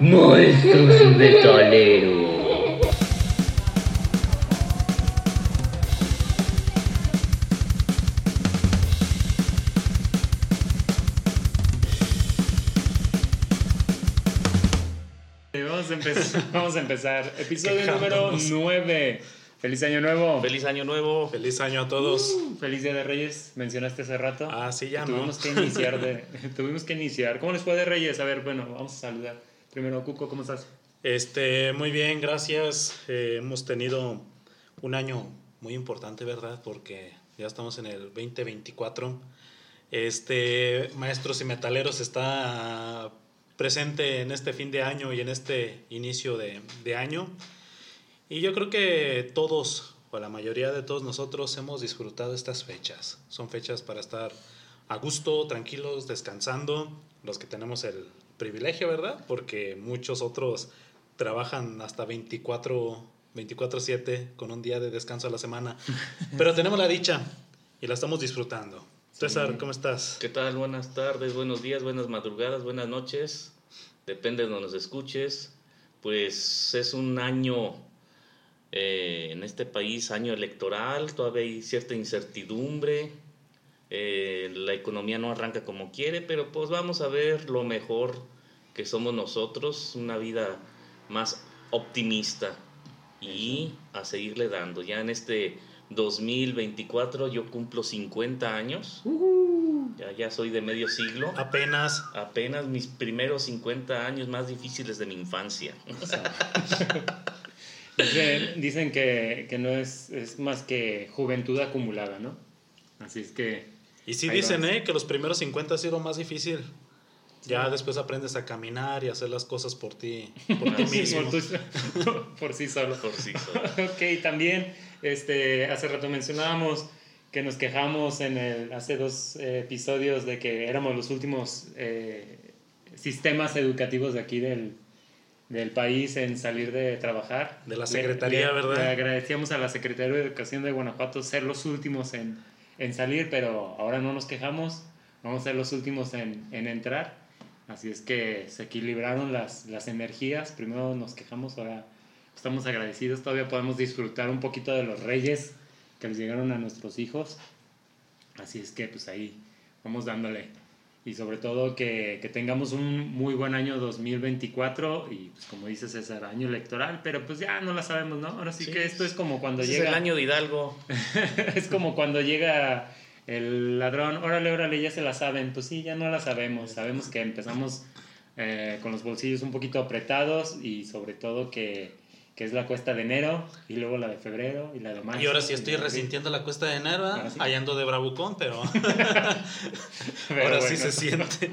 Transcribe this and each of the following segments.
Monstruos de Toledo. Vamos a, empezar, vamos a empezar. Episodio número 9. Feliz año nuevo. Feliz año nuevo. Feliz año a todos. Feliz Día de Reyes. Mencionaste hace rato. Ah, sí, ya, tuvimos ¿no? que iniciar de, tuvimos que iniciar. ¿Cómo les fue de Reyes? A ver, bueno, vamos a saludar. Primero, Cuco, ¿cómo estás? Este, muy bien, gracias. Eh, hemos tenido un año muy importante, ¿verdad? Porque ya estamos en el 2024. Este, Maestros y Metaleros está presente en este fin de año y en este inicio de, de año. Y yo creo que todos, o la mayoría de todos nosotros, hemos disfrutado estas fechas. Son fechas para estar a gusto, tranquilos, descansando. Los que tenemos el privilegio, ¿verdad? Porque muchos otros trabajan hasta 24, 24/7 con un día de descanso a la semana. Pero tenemos la dicha y la estamos disfrutando. César, ¿cómo estás? ¿Qué tal? Buenas tardes, buenos días, buenas madrugadas, buenas noches. Depende de donde nos escuches. Pues es un año eh, en este país, año electoral, todavía hay cierta incertidumbre. Eh, la economía no arranca como quiere, pero pues vamos a ver lo mejor que somos nosotros, una vida más optimista y a seguirle dando. Ya en este 2024 yo cumplo 50 años. Ya, ya soy de medio siglo. Apenas. Apenas mis primeros 50 años más difíciles de mi infancia. Dicen, dicen que, que, no es, es más que juventud acumulada, ¿no? Así es que... Y sí ahí dicen, vas. ¿eh? Que los primeros 50 ha sido más difícil. Ya después aprendes a caminar y hacer las cosas por ti, por ti Sí, mismo. por, tu- por sí solo. Por sí solo. ok, también este, hace rato mencionábamos que nos quejamos en el, hace dos eh, episodios de que éramos los últimos eh, sistemas educativos de aquí del, del país en salir de trabajar. De la Le- Secretaría, le- ¿verdad? Le agradecíamos a la Secretaría de Educación de Guanajuato ser los últimos en, en salir, pero ahora no nos quejamos, vamos a ser los últimos en, en entrar. Así es que se equilibraron las, las energías. Primero nos quejamos, ahora estamos agradecidos. Todavía podemos disfrutar un poquito de los reyes que les llegaron a nuestros hijos. Así es que pues ahí vamos dándole. Y sobre todo que, que tengamos un muy buen año 2024 y pues como dice César, año electoral, pero pues ya no la sabemos, ¿no? Ahora sí, Sí. que esto es como cuando Ese es llega... el año de Hidalgo. es como cuando llega el ladrón, órale, órale, ya se la saben. Pues sí, ya no la sabemos. Sabemos que empezamos eh, con los bolsillos un poquito apretados y sobre todo que, que es la cuesta de enero y luego la de febrero y la de marzo. Y ahora sí estoy resintiendo la cuesta de enero, ¿eh? Sí. ahí ando de bravucón, pero Pero ahora sí se siente.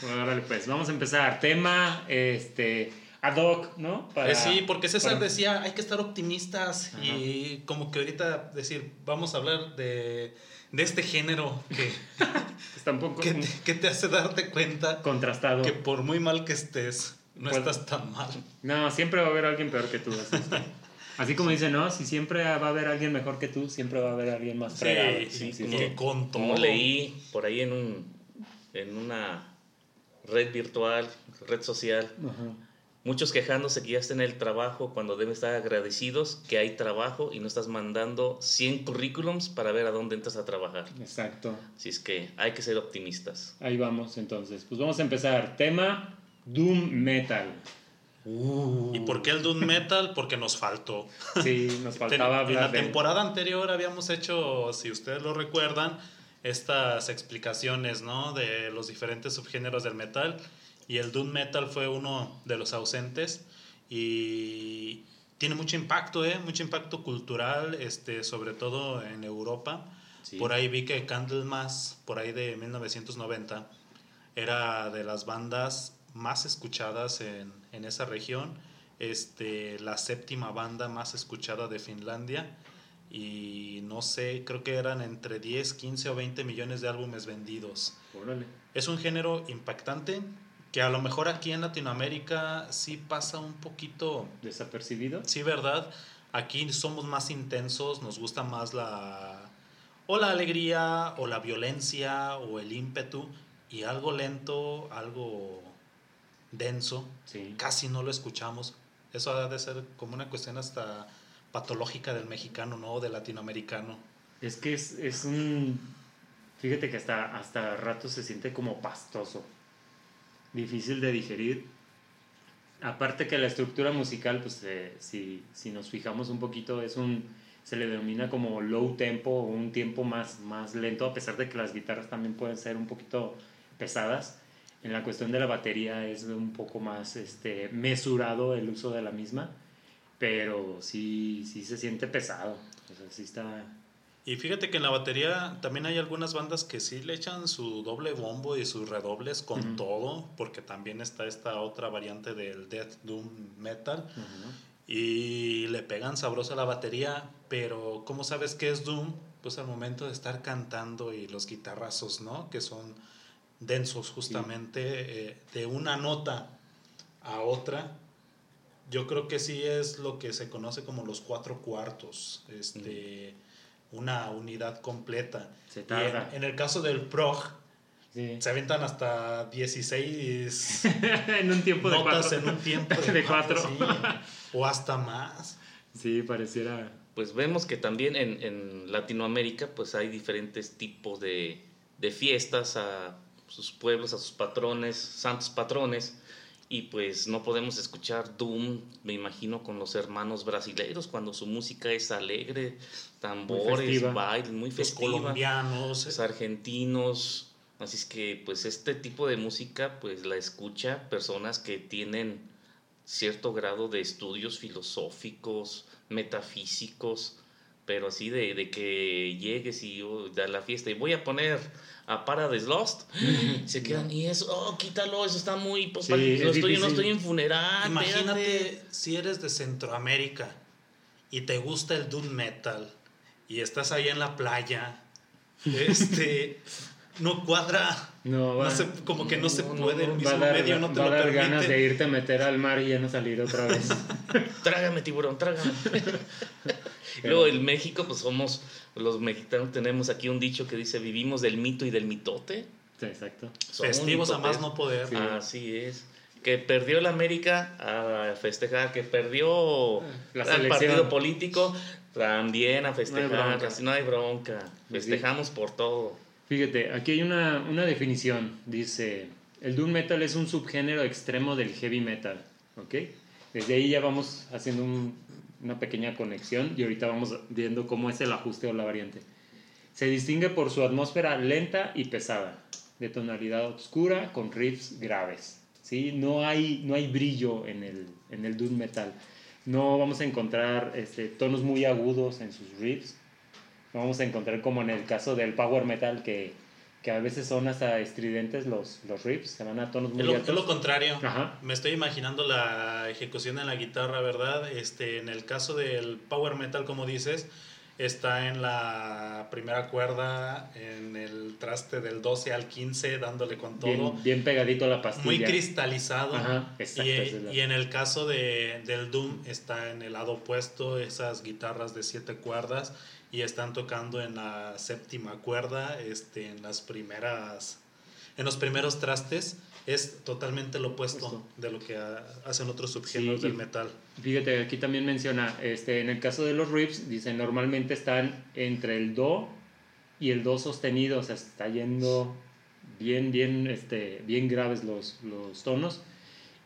Bueno, órale, pues vamos a empezar. Tema, este, ad hoc, ¿no? Para- Eh, sí, porque César para- decía, hay que estar optimistas Ajá. y como que ahorita decir, vamos a hablar de, de este género que, Está un poco que, te, que te hace darte cuenta contrastado. que por muy mal que estés, no estás tan mal. No, siempre va a haber alguien peor que tú. Así, como dicen, ¿no? Si siempre va a haber alguien mejor que tú, siempre va a haber alguien más Sí, fregado. sí, como que- con todo. Como leí por ahí en, un, en una red virtual, red social, Ajá. muchos quejándose que ya están en el trabajo cuando deben estar agradecidos que hay trabajo y no estás mandando 100 currículums para ver a dónde entras a trabajar. Exacto. Así es que hay que ser optimistas. Ahí vamos entonces. Pues vamos a empezar. Tema Doom Metal. ¿Y por qué el Doom Metal? Porque nos faltó. Sí, nos faltaba en la de... temporada anterior habíamos hecho, si ustedes lo recuerdan, estas explicaciones, ¿no? De los diferentes subgéneros del metal. Y el Doom Metal fue uno de los ausentes. Y tiene mucho impacto, ¿eh? Mucho impacto cultural, este, sobre todo en Europa. Sí. Por ahí vi que Candlemas, por ahí de 1990, era de las bandas más escuchadas en, en esa región, este, la séptima banda más escuchada de Finlandia y no sé, creo que eran entre 10, 15 o 20 millones de álbumes vendidos. Órale. Es un género impactante que a lo mejor aquí en Latinoamérica sí pasa un poquito ¿Desapercibido? Sí, ¿verdad? Aquí somos más intensos, nos gusta más la o la alegría o la violencia o el ímpetu y algo lento, algo denso, Sí. casi no lo escuchamos. Eso ha de ser como una cuestión hasta patológica del mexicano, ¿no? Del latinoamericano. Es que es, es un... Fíjate que hasta, hasta rato se siente como pastoso. Difícil de digerir. Aparte que la estructura musical, pues eh, si, si nos fijamos un poquito, es un... Se le denomina como low tempo o un tiempo más, más lento, a pesar de que las guitarras también pueden ser un poquito pesadas. En la cuestión de la batería es un poco más este, mesurado el uso de la misma, pero sí, sí se siente pesado. O sea, sí está, Y fíjate que en la batería también hay algunas bandas que sí le echan su doble bombo y sus redobles con Ujú. todo, porque también está esta otra variante del Death Doom Metal. Y le pegan sabroso a la batería, pero ¿cómo sabes qué es Doom? Pues al momento de estar cantando y los guitarrazos, ¿no? Que son densos justamente eh, de una nota a otra. Yo creo que sí es lo que se conoce como los cuatro cuartos, este, una unidad completa. Se Y en, tarda. en el caso del prog, Sí. se aventan hasta 16 en un tiempo de notas cuatro. en un tiempo de, De cuatro. sí, o hasta más. Sí, pareciera. Pues vemos que también en, en Latinoamérica pues hay diferentes tipos de, de fiestas a sus pueblos, a sus patrones, santos patrones. Y pues no podemos escuchar Doom, me imagino, con los hermanos brasileiros, cuando su música es alegre, tambores, bailes, muy Los festiva. colombianos. Los argentinos. Así es que pues este tipo de música pues la escucha personas que tienen cierto grado de estudios filosóficos, metafísicos, pero así de, de que llegues y oh, a la fiesta y voy a poner a Paradise Lost, se quedan y eso, oh, quítalo, eso está muy... Pues, Sí, es no, estoy, no estoy en funeral. Imagínate si eres de Centroamérica y te gusta el doom metal y estás ahí en la playa, este, no cuadra, No, no va, se- como que no se No, no, puede, el no, mismo va a dar, medio no te va a lo dar permite. ganas de irte a meter al mar y ya no salir otra vez. Trágame, tiburón, trágame. Luego en México, pues somos, los mexicanos tenemos aquí un dicho que dice, vivimos del mito y del mitote. Sí, exacto. Somos Festivos a más no poder. Sí. Así es. Que perdió el América a festejar, que perdió La el partido político también a festejar. bronca. así no hay bronca. Festejamos por todo. Fíjate, aquí hay una, una definición. Dice, el doom metal es un subgénero extremo del heavy metal. ¿Ok? Desde ahí ya vamos haciendo un- una pequeña conexión y ahorita vamos viendo cómo es el ajuste o la variante. Se distingue por su atmósfera lenta y pesada, de tonalidad oscura con riffs graves. ¿sí? No, hay, no hay brillo en el, en el doom metal. No vamos a encontrar este, tonos muy agudos en sus riffs. Vamos a encontrar como en el caso del power metal que, que a veces son hasta estridentes los, los riffs, se van a tonos muy Es lo, altos. es lo contrario. Ajá. Me estoy imaginando la ejecución en la guitarra, ¿verdad? Este, en el caso del power metal, como dices, está en la primera cuerda, en el traste del 12 al 15, dándole con todo. Bien, bien pegadito a la pastilla. muy cristalizado. Ajá, exacto, y, la- y en el caso de, del Doom está en el lado opuesto, esas guitarras de siete cuerdas y están tocando en la séptima cuerda, este, en las primeras, en los primeros trastes. Es totalmente lo opuesto Justo. de lo que ha- hacen otros subgéneros Sí, del metal. Fíjate, aquí también menciona, este, en el caso de los riffs, dice, normalmente están entre el do y el do sostenido, o sea, está yendo bien, bien, este, bien graves los, los tonos.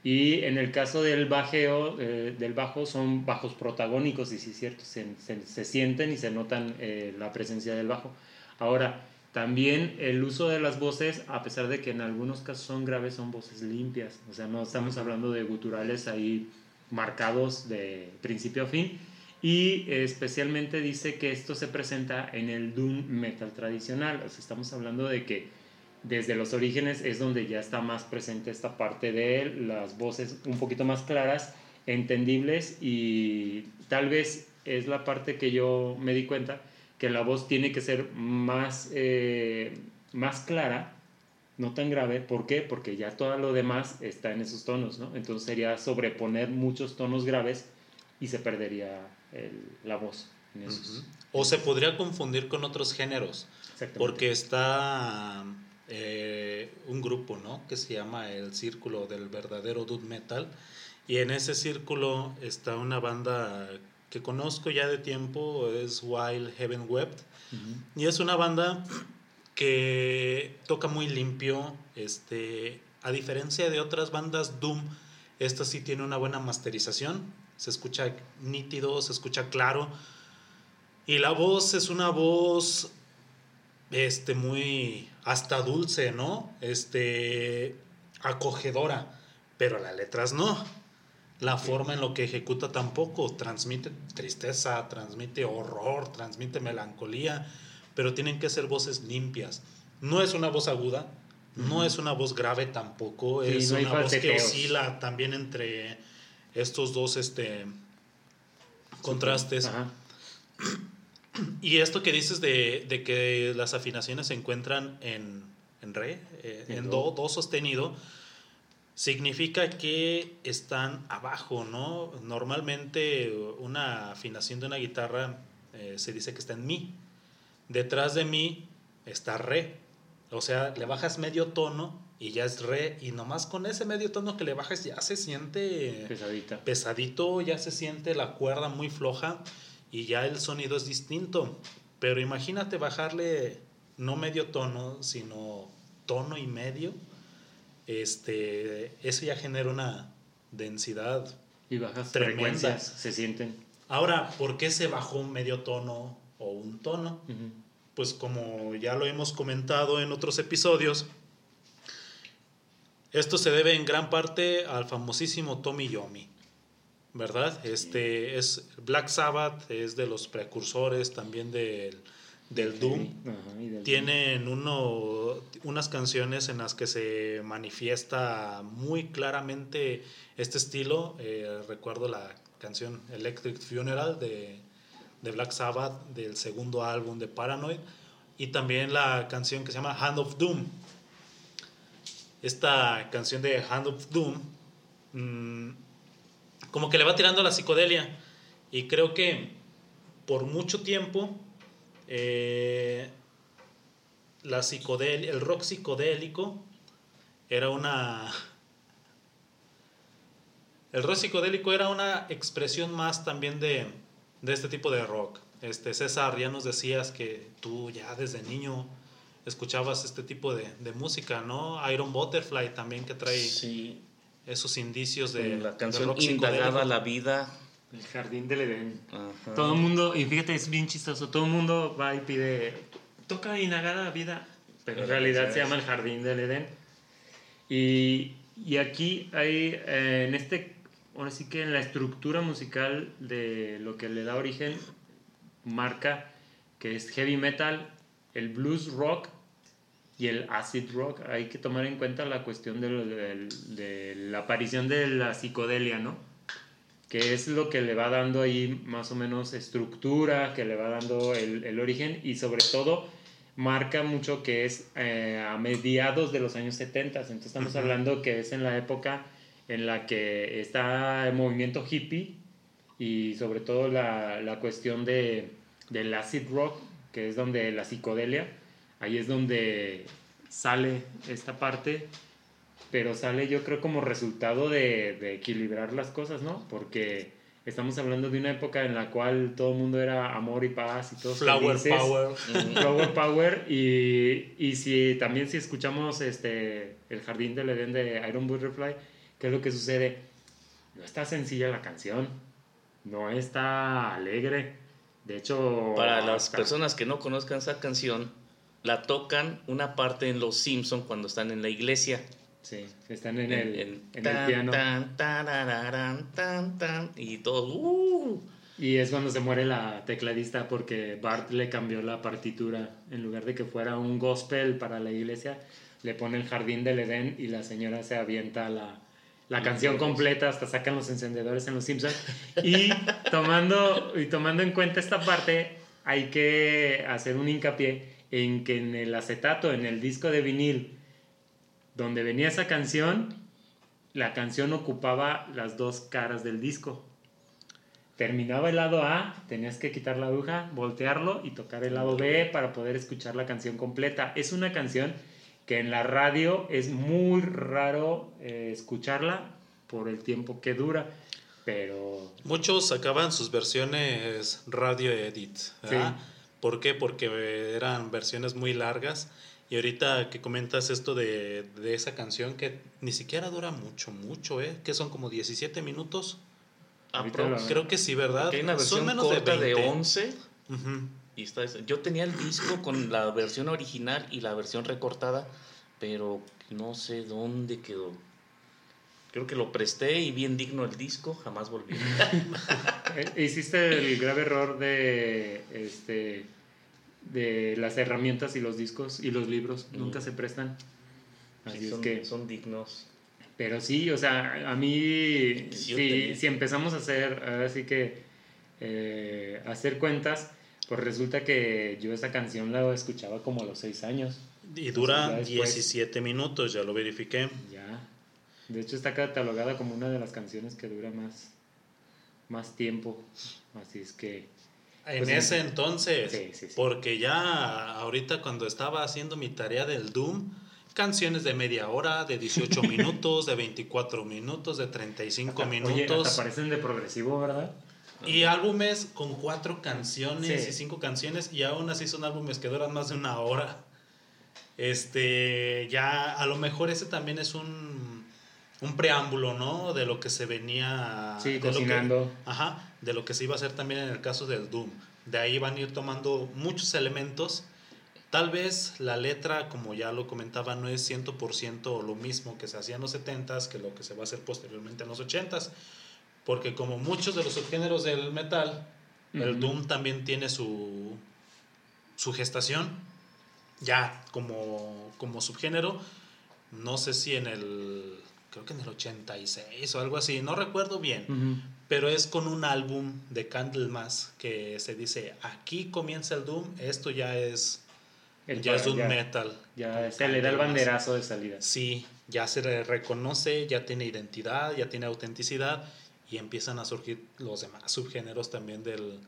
Y en el caso del bajeo, eh, del bajo, son bajos protagónicos, y sí es cierto, se, se- se sienten y se notan eh, la presencia del bajo. Ahora, también el uso de las voces, a pesar de que en algunos casos son graves, son voces limpias. O sea, no estamos hablando de guturales ahí marcados de principio a fin. Y especialmente dice que esto se presenta en el doom metal tradicional. O sea, estamos hablando de que desde los orígenes es donde ya está más presente esta parte de las voces un poquito más claras, entendibles y tal vez es la parte que yo me di cuenta que la voz tiene que ser más, eh, más clara, no tan grave. ¿Por qué? Porque ya todo lo demás está en esos tonos, ¿no? Entonces sería sobreponer muchos tonos graves y se perdería el- la voz. En esos. O se podría confundir con otros géneros. Exactamente. Porque está eh, un grupo, ¿no? Que se llama el Círculo del Verdadero Dude Metal. Y en ese círculo está una banda que conozco ya de tiempo, es Wild Heaven Wept. Y es una banda que toca muy limpio. Este, a diferencia de otras bandas Doom, esta sí tiene una buena masterización. Se escucha nítido, se escucha claro. Y la voz es una voz este muy hasta dulce, ¿no? Este acogedora, pero las letras no. La forma en lo que ejecuta tampoco transmite tristeza, transmite horror, transmite melancolía, pero tienen que ser voces limpias. No es una voz aguda, no es una voz grave tampoco, Sí, es no una voz que oscila también entre estos dos este contrastes. Ajá. Y esto que dices de, de que las afinaciones se encuentran en, en re, eh, En en do. do, do sostenido, significa que están abajo, ¿no? Normalmente una afinación de una guitarra eh, se dice que está en mi. Detrás de mi está re. O sea, le bajas medio tono y ya es re. Y nomás con ese medio tono que le bajas ya se siente Pesadita. pesadito, ya se siente la cuerda muy floja y ya el sonido es distinto. Pero imagínate bajarle no medio tono, sino tono y medio. Este, eso ya genera una densidad. Y bajas Tremenda. frecuencias se sienten. Ahora, ¿por qué se bajó un medio tono o un tono? Pues como ya lo hemos comentado en otros episodios, esto se debe en gran parte al famosísimo Tommy Yomi, ¿verdad? Este es Black Sabbath, es de los precursores también del, del Doom. Ajá, y del Tienen uno, unas canciones en las que se manifiesta muy claramente este estilo. Eh, recuerdo la canción Electric Funeral de, de Black Sabbath del segundo álbum de Paranoid y también la canción que se llama Hand of Doom. Esta canción de Hand of Doom mm, como que le va tirando la psicodelia y creo que por mucho tiempo eh, la el rock psicodélico era una el rock psicodélico era una expresión más también de, de este tipo de rock. Este, César, ya nos decías que tú ya desde niño escuchabas este tipo de, de música, ¿no? Iron Butterfly también que trae Sí, esos indicios de, la de canción rock Indagada la vida. El jardín del Edén. Ajá. Todo el mundo, y fíjate, es bien chistoso, todo el mundo va y pide, toca Inagada Vida, pero en realidad se llama el Jardín del Edén. Y, y aquí hay, eh, en este, ahora sí que en la estructura musical de lo que le da origen, marca que es heavy metal, el blues rock y el acid rock. Hay que tomar en cuenta la cuestión de, lo- del- de la aparición de la psicodelia, ¿no? que es lo que le va dando ahí más o menos estructura, que le va dando el, el origen y sobre todo marca mucho que es eh, a mediados de los años 70, entonces estamos hablando que es en la época en la que está el movimiento hippie y sobre todo la, la cuestión de, del acid rock, que es donde la psicodelia, ahí es donde sale esta parte pero sale yo creo como resultado de, de equilibrar las cosas, ¿no? Porque estamos hablando de una época en la cual todo el mundo era amor y paz y todos Flower felices. Power. Flower Power y, y si también si escuchamos este el jardín del Edén de Iron Butterfly, ¿qué es lo que sucede? No está sencilla la canción, no está alegre. De hecho, Para las personas que no conozcan esa canción, la tocan una parte en Los Simpson cuando están en la iglesia. Sí, están en el, en el tan, piano. tan, tarararán, tan, tan, y todos, uh, Y es cuando se muere la tecladista porque Bart le cambió la partitura. En lugar de que fuera un gospel para la iglesia, le pone el jardín del Edén y la señora se avienta la, la canción completa hasta sacan los encendedores en los Simpsons. Y tomando, y tomando en cuenta esta parte, hay que hacer un hincapié en que en el acetato, en el disco de vinil, donde venía esa canción, la canción ocupaba las dos caras del disco. Terminaba el lado A, tenías que quitar la aguja, voltearlo y tocar el lado B para poder escuchar la canción completa. Es una canción que en la radio es muy raro eh, escucharla por el tiempo que dura, pero Muchos sacaban sus versiones radio edit. ¿verdad? ¿Por qué? Porque eran versiones muy largas. Y ahorita que comentas esto de, de esa canción que ni siquiera dura mucho, mucho, ¿eh? Que son como 17 minutos. Creo que sí, ¿verdad? Que hay una versión son menos corta de, 20. 11 Ujú. y está esa. yo tenía el disco con la versión original y la versión recortada pero no sé dónde quedó creo que lo presté y bien digno el disco jamás volví Eh, Hiciste el grave error de este de las herramientas y los discos y los libros nunca se prestan. Así Sí, es son, que, son dignos pero sí, o sea, a mí Sí, si, empezamos a hacer, ahora sí que eh, hacer cuentas, pues resulta que yo esa canción la escuchaba como a los seis años. Y Ya dura después. 17 minutos, ya lo verifiqué. Ya. De hecho está catalogada como una de las canciones que dura más, más tiempo. Así es que En Pues, ese entonces, sí, sí, sí. porque ya ahorita cuando estaba haciendo mi tarea del Doom, canciones de media hora, de 18 minutos, de 24 minutos, de 35 Oye, minutos. hasta parecen de progresivo, ¿verdad? Y álbumes con cuatro canciones Sí. y cinco canciones, y aún así son álbumes que duran más de una hora. Este, ya a lo mejor ese también es un, un preámbulo, ¿no? De lo que se venía. Sí, de lo que- ajá, de lo que se iba a hacer también en el caso del Doom. De ahí van a ir tomando muchos elementos. Tal vez la letra, como ya lo comentaba, no es 100% lo mismo que se hacía en los 70s que lo que se va a hacer posteriormente en los 80s. Porque como muchos de los subgéneros del metal, el. Doom también tiene su, su gestación. Ya como, como subgénero, no sé si en el, creo que en el 86 o algo así, no recuerdo bien. Pero es con un álbum de Candlemas que se dice, aquí comienza el Doom, esto ya es, El ya es Doom ya- Metal. Ya se le da el banderazo de salida. Sí, ya se le reconoce, ya tiene identidad, ya tiene autenticidad y empiezan a surgir los demás subgéneros también del,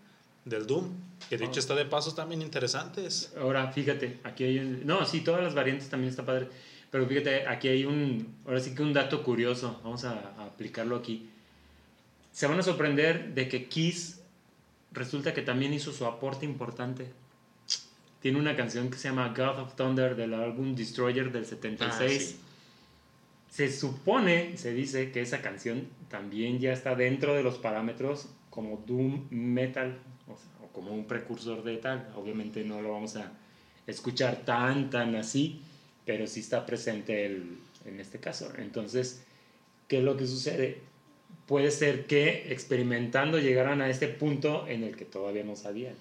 del Doom, que de hecho Oh. está de pasos también interesantes. Ahora, fíjate, aquí hay un... No, sí, todas las variantes también está padre. Pero fíjate, aquí hay un... Ahora sí que un dato curioso. Vamos a, a aplicarlo aquí. Se van a sorprender de que Kiss resulta que también hizo su aporte importante. Tiene una canción que se llama God of Thunder del álbum Destroyer del 76. Ah, sí. Se supone, se dice que esa canción también ya está dentro de los parámetros como Doom Metal, o, sea, o como un precursor de tal. Obviamente no lo vamos a escuchar tan, tan así, pero sí está presente el, en este caso. Entonces, ¿qué es lo que sucede? Puede ser que experimentando llegaran a este punto en el que todavía no sabían,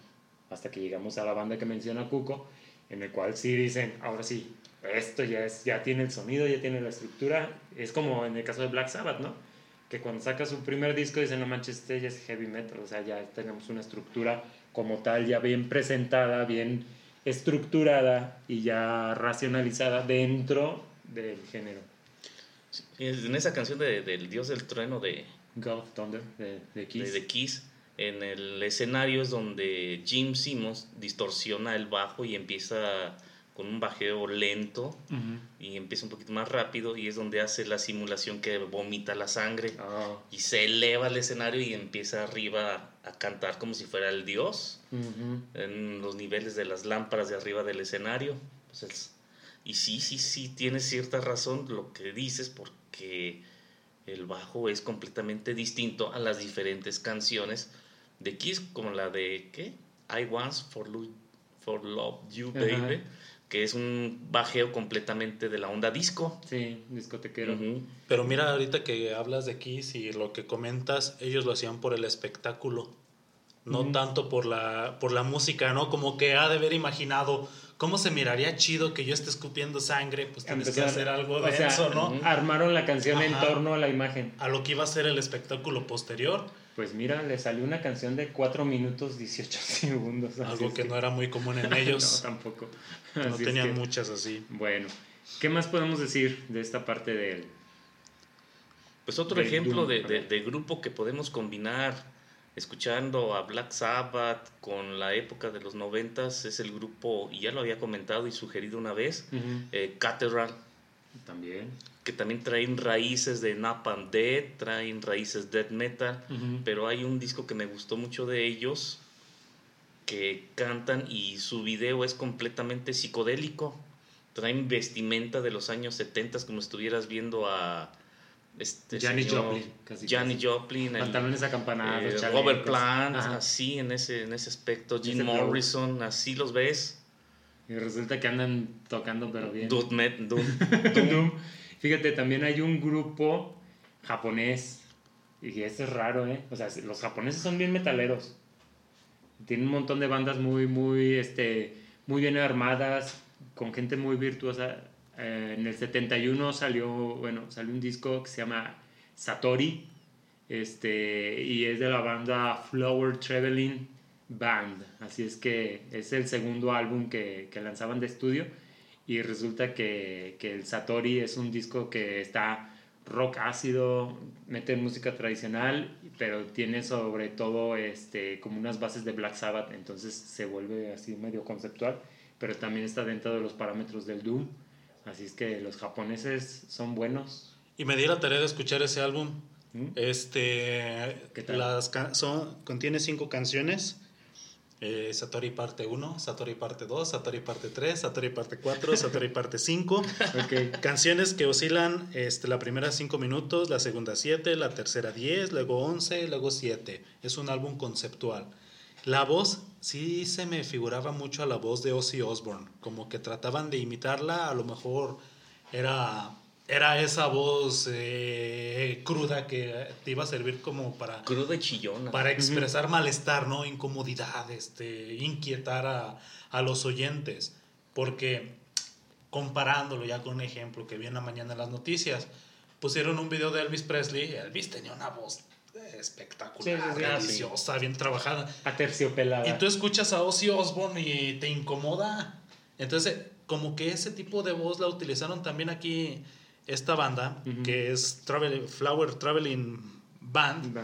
hasta que llegamos a la banda que menciona Cuco, en el cual sí dicen, ahora sí, esto ya, es, ya tiene el sonido, ya tiene la estructura. Es como en el caso de Black Sabbath, ¿no? Que cuando saca su primer disco dicen, no manches, este ya es heavy metal, o sea, ya tenemos una estructura como tal, ya bien presentada, bien estructurada y ya racionalizada dentro del género. en esa canción de- del dios del trueno de, God of Thunder de, de Kiss. de Kiss, en el escenario es donde Jim Simmons distorsiona el bajo y empieza con un bajeo lento Ujú. y empieza un poquito más rápido y es donde hace la simulación que vomita la sangre Ah, y se eleva al escenario y empieza arriba a cantar como si fuera el dios en los niveles de las lámparas de arriba del escenario. Pues es- y sí, sí, sí, tienes cierta razón lo que dices porque el bajo es completamente distinto a las diferentes canciones de Kiss, como la de, ¿qué? I Want for, Lo- for Love You. Baby, que es un bajeo completamente de la onda disco. Sí, discotequero. Pero mira, ahorita que hablas de Kiss y lo que comentas, ellos lo hacían por el espectáculo. no tanto por la, por la música, ¿no? Como que ha de haber imaginado cómo se miraría chido que yo esté escupiendo sangre, pues tienes que Empezar- hacer algo o de sea, eso, ¿no? Armaron la canción en torno a la imagen. A lo que iba a ser el espectáculo posterior, Pues mira, le salió una canción de 4 minutos 18 segundos. algo que no era muy común en ellos, no, tampoco. no Así es tenían que, muchas así. Bueno, ¿qué más podemos decir de esta parte de él? Pues otro ejemplo Doom, de, de- grupo que podemos combinar escuchando a Black Sabbath con la época de los noventas es el grupo, y ya lo había comentado y sugerido una vez, eh, Cathedral, También. que también traen raíces de Napalm Death, traen raíces death metal, pero hay un disco que me gustó mucho de ellos que cantan y su video es completamente psicodélico. Traen vestimenta de los años 70 como estuvieras viendo a este Janis Joplin, casi, Janis casi. Joplin, Pantalones acampanados, eh. Robert Plant, Ajá. así en ese, en ese aspecto, Jim. Morrison, así los ves. Y resulta que andan tocando, pero bien. Doom, met- Doom. Doom. Fíjate, también hay un grupo japonés. Y este es raro, ¿eh? O sea, los japoneses son bien metaleros. Tienen un montón de bandas muy, muy, este, muy bien armadas, con gente muy virtuosa. Eh, en el 71 salió, bueno, salió un disco que se llama Satori. Este, y es de la banda Flower Traveling Band. Así es que es el segundo álbum que, que lanzaban de estudio. Y resulta que, que el Satori es un disco que está rock ácido, mete música tradicional, pero tiene sobre todo este, como unas bases de Black Sabbath, entonces se vuelve así medio conceptual, pero también está dentro de los parámetros del Doom. Así es que los japoneses son buenos. Y me di la tarea de escuchar ese álbum. ¿Mm? Este, ¿Qué tal? las son, contiene cinco canciones. Eh, Satori parte 1, Satori parte 2, Satori parte 3, Satori parte 4, Satori parte 5. Ok. Canciones que oscilan este, la primera 5 minutos, la segunda 7, la tercera 10, luego 11, luego 7. Es un álbum conceptual. La voz sí se me figuraba mucho a la voz de Ozzy Osbourne, como que trataban de imitarla, a lo mejor era, era esa voz eh, cruda que te iba a servir como para, Cruda y chillona. para expresar malestar, ¿no? Incomodidad, este, inquietar a, a los oyentes. Porque comparándolo ya con un ejemplo que vi en la mañana en las noticias, pusieron un video de Elvis Presley. Elvis tenía una voz espectacular, Sí, sí, sí. deliciosa, bien trabajada. Aterciopelada. Y tú escuchas a Ozzy Osbourne y te incomoda. Entonces, como que ese tipo de voz la utilizaron también aquí esta banda, que es Travel, Flower Traveling Band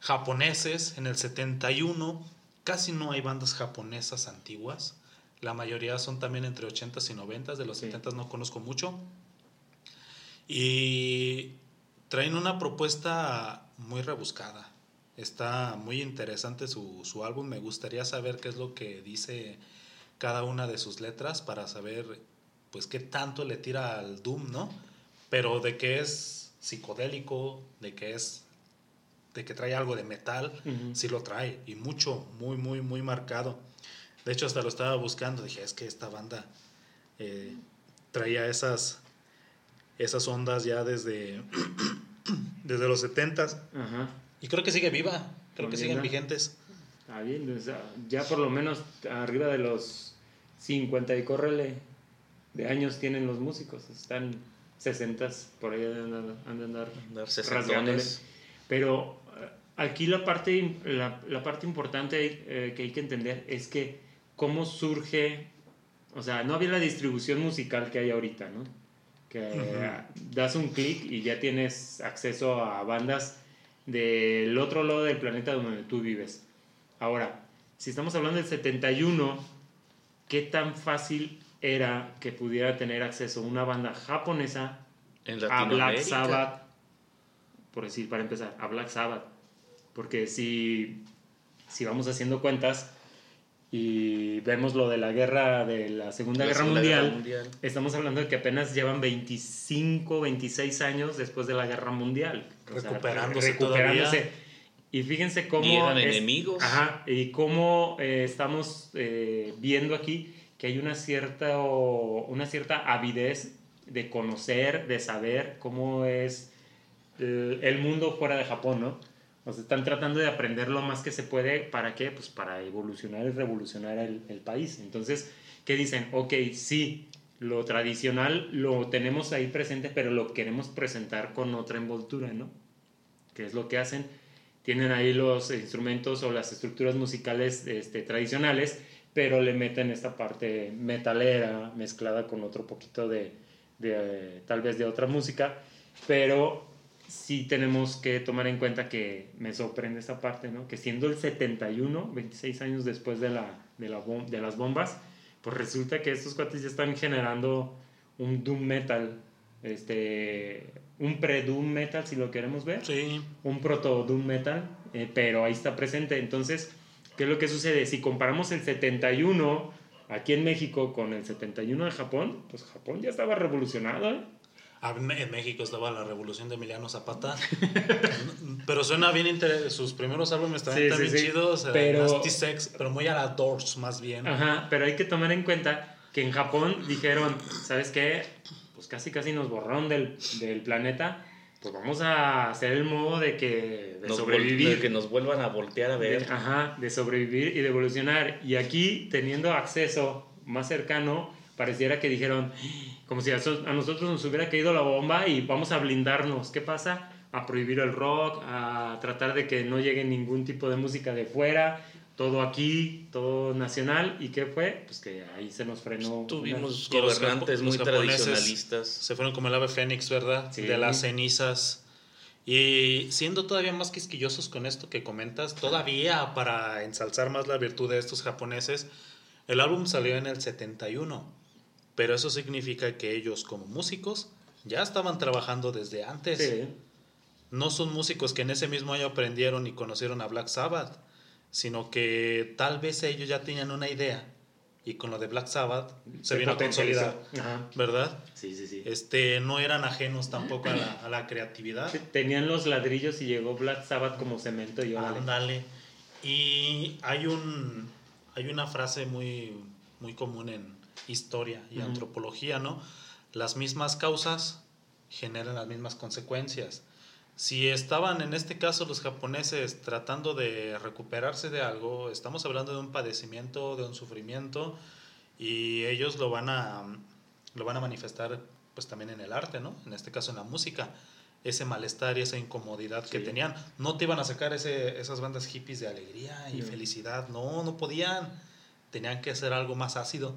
japoneses en el 71. Casi no hay bandas japonesas antiguas. La mayoría son también entre 80s y 90s. De los Sí. 70s no conozco mucho. Y traen una propuesta muy rebuscada. Está muy interesante su, su álbum. Me gustaría saber qué es lo que dice cada una de sus letras para saber pues qué tanto le tira al Doom, ¿no? Pero de que es psicodélico, de que es de que trae algo de metal, sí lo trae y mucho, muy muy muy marcado. De hecho hasta lo estaba buscando, dije, es que esta banda eh, traía esas esas ondas ya desde desde los 70s Ajá. y creo que sigue viva, creo que siguen vigentes. Está bien, o sea, ya por lo menos arriba de los 50 y córrele de años tienen los músicos. Están 60 por ahí han de andar, han de andar Dar rasgándole. sesentones. Pero eh, aquí la parte, la, la parte importante eh, que hay que entender es que cómo surge, o sea, no había la distribución musical que hay ahorita, ¿no? Que eh, das un clic y ya tienes acceso a bandas del otro lado del planeta donde tú vives. Ahora, si estamos hablando del 71, ¿qué tan fácil era que pudiera tener acceso una banda japonesa En a Black. Sabbath, por decir, para empezar, a Black Sabbath. Porque si, si vamos haciendo cuentas y vemos lo de la guerra, de la Segunda, La Guerra, Segunda mundial, Guerra Mundial. estamos hablando de que apenas llevan 25, 26 años después de la Guerra Mundial. O sea, Recuperándose recuperándose. todavía. Y fíjense cómo... Y eran es- enemigos. Ajá, y cómo eh, estamos eh, viendo aquí que hay una cierta, una cierta avidez de conocer, de saber cómo es el, mundo fuera de Japón, ¿no? O sea, están tratando de aprender lo más que se puede. ¿Para qué? Pues para evolucionar y revolucionar el, el país. Entonces, ¿qué dicen? Ok, sí, lo tradicional lo tenemos ahí presente, pero lo queremos presentar con otra envoltura, ¿no? Que es lo que hacen. Tienen ahí los instrumentos o las estructuras musicales este, tradicionales, pero le meten esta parte metalera mezclada con otro poquito de, de tal vez de otra música, pero sí tenemos que tomar en cuenta que me sorprende esta parte, ¿no? Que siendo el 71, 26 años después de, la, de, la bom- de las bombas, pues resulta que estos cuates ya están generando un doom metal, este, un pre-doom metal si lo queremos ver, Sí, un proto doom metal, eh, pero ahí está presente. Entonces, ¿qué es lo que sucede? Si comparamos el 71 aquí en México con el 71 de Japón, pues Japón ya estaba revolucionado, ¿eh? Ah, en México estaba la revolución de Emiliano Zapata. pero suena bien interesante. Sus primeros álbumes también Sí, están sí, sí. chidos. eh, Pero- Nasty Sex, pero muy a la Doors más bien. Ajá, pero hay que tomar en cuenta que en Japón dijeron, ¿sabes qué? Pues casi casi nos borraron del, del planeta, pues vamos a hacer el modo de que de Nos sobrevivir. de que nos vuelvan a voltear a ver. De- ajá, de sobrevivir y de evolucionar. Y aquí, teniendo acceso más cercano, pareciera que dijeron, como si a, so- a nosotros nos hubiera caído la bomba y vamos a blindarnos. ¿Qué pasa? A prohibir el rock, a tratar de que no llegue ningún tipo de música de fuera, todo aquí, todo nacional. ¿Y qué fue? Pues que ahí se nos frenó. Tuvimos Y los gobernantes muy tradicionalistas. Se fueron como el ave fénix, ¿verdad? Sí. De las cenizas. Y siendo todavía más quisquillosos con esto que comentas, todavía para ensalzar más la virtud de estos japoneses, el álbum salió en el 71. Pero eso significa que ellos como músicos ya estaban trabajando desde antes. Sí. No son músicos que en ese mismo año aprendieron y conocieron a Black Sabbath, sino que tal vez ellos ya tenían una idea y con lo de Black Sabbath se, vino a consolidar, Ajá. ¿verdad? Sí, sí, sí. Este, no eran ajenos tampoco a la, a la creatividad. Tenían los ladrillos y llegó Black Sabbath como cemento y órale. Ándale. Y hay un hay una frase muy muy común en historia y Ujú. antropología, ¿no? Las mismas causas generan las mismas consecuencias. Si estaban en este caso los japoneses tratando de recuperarse de algo, estamos hablando de un padecimiento, de un sufrimiento y ellos lo van a lo van a manifestar pues también en el arte, ¿no? En este caso en la música. Ese malestar y esa incomodidad que Sí. tenían. No te iban a sacar ese, esas bandas hippies de alegría y No. felicidad. No, no podían. Tenían que hacer algo más ácido.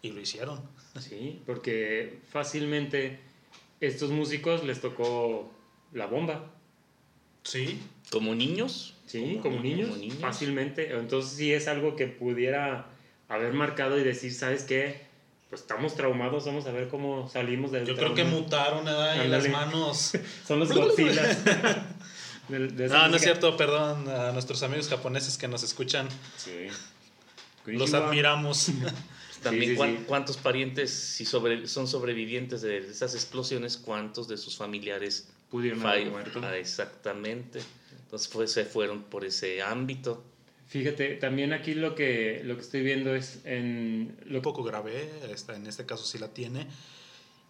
Y lo hicieron. Sí, porque fácilmente estos músicos les tocó la bomba. Sí. Como niños. Sí, como, niños, como niños. fácilmente. Entonces sí es algo que pudiera haber marcado y decir, ¿sabes qué? Pues estamos traumados, vamos a ver cómo salimos del Yo creo que trauma". mutaron ¿verdad? y las manos. Son los Godzilla. De- de esa No, no es cierto, perdón a nuestros amigos japoneses que nos escuchan. Sí. Los admiramos. También Sí, sí, cuán- sí. cuántos parientes si sobre, son sobrevivientes de esas explosiones, cuántos de sus familiares Pudieron fall- haber muerto. Ah, exactamente. Entonces fue- se fueron por ese ámbito. Fíjate, también aquí lo que, lo que estoy viendo es en... Lo un poco grave, esta, en este caso sí la tiene.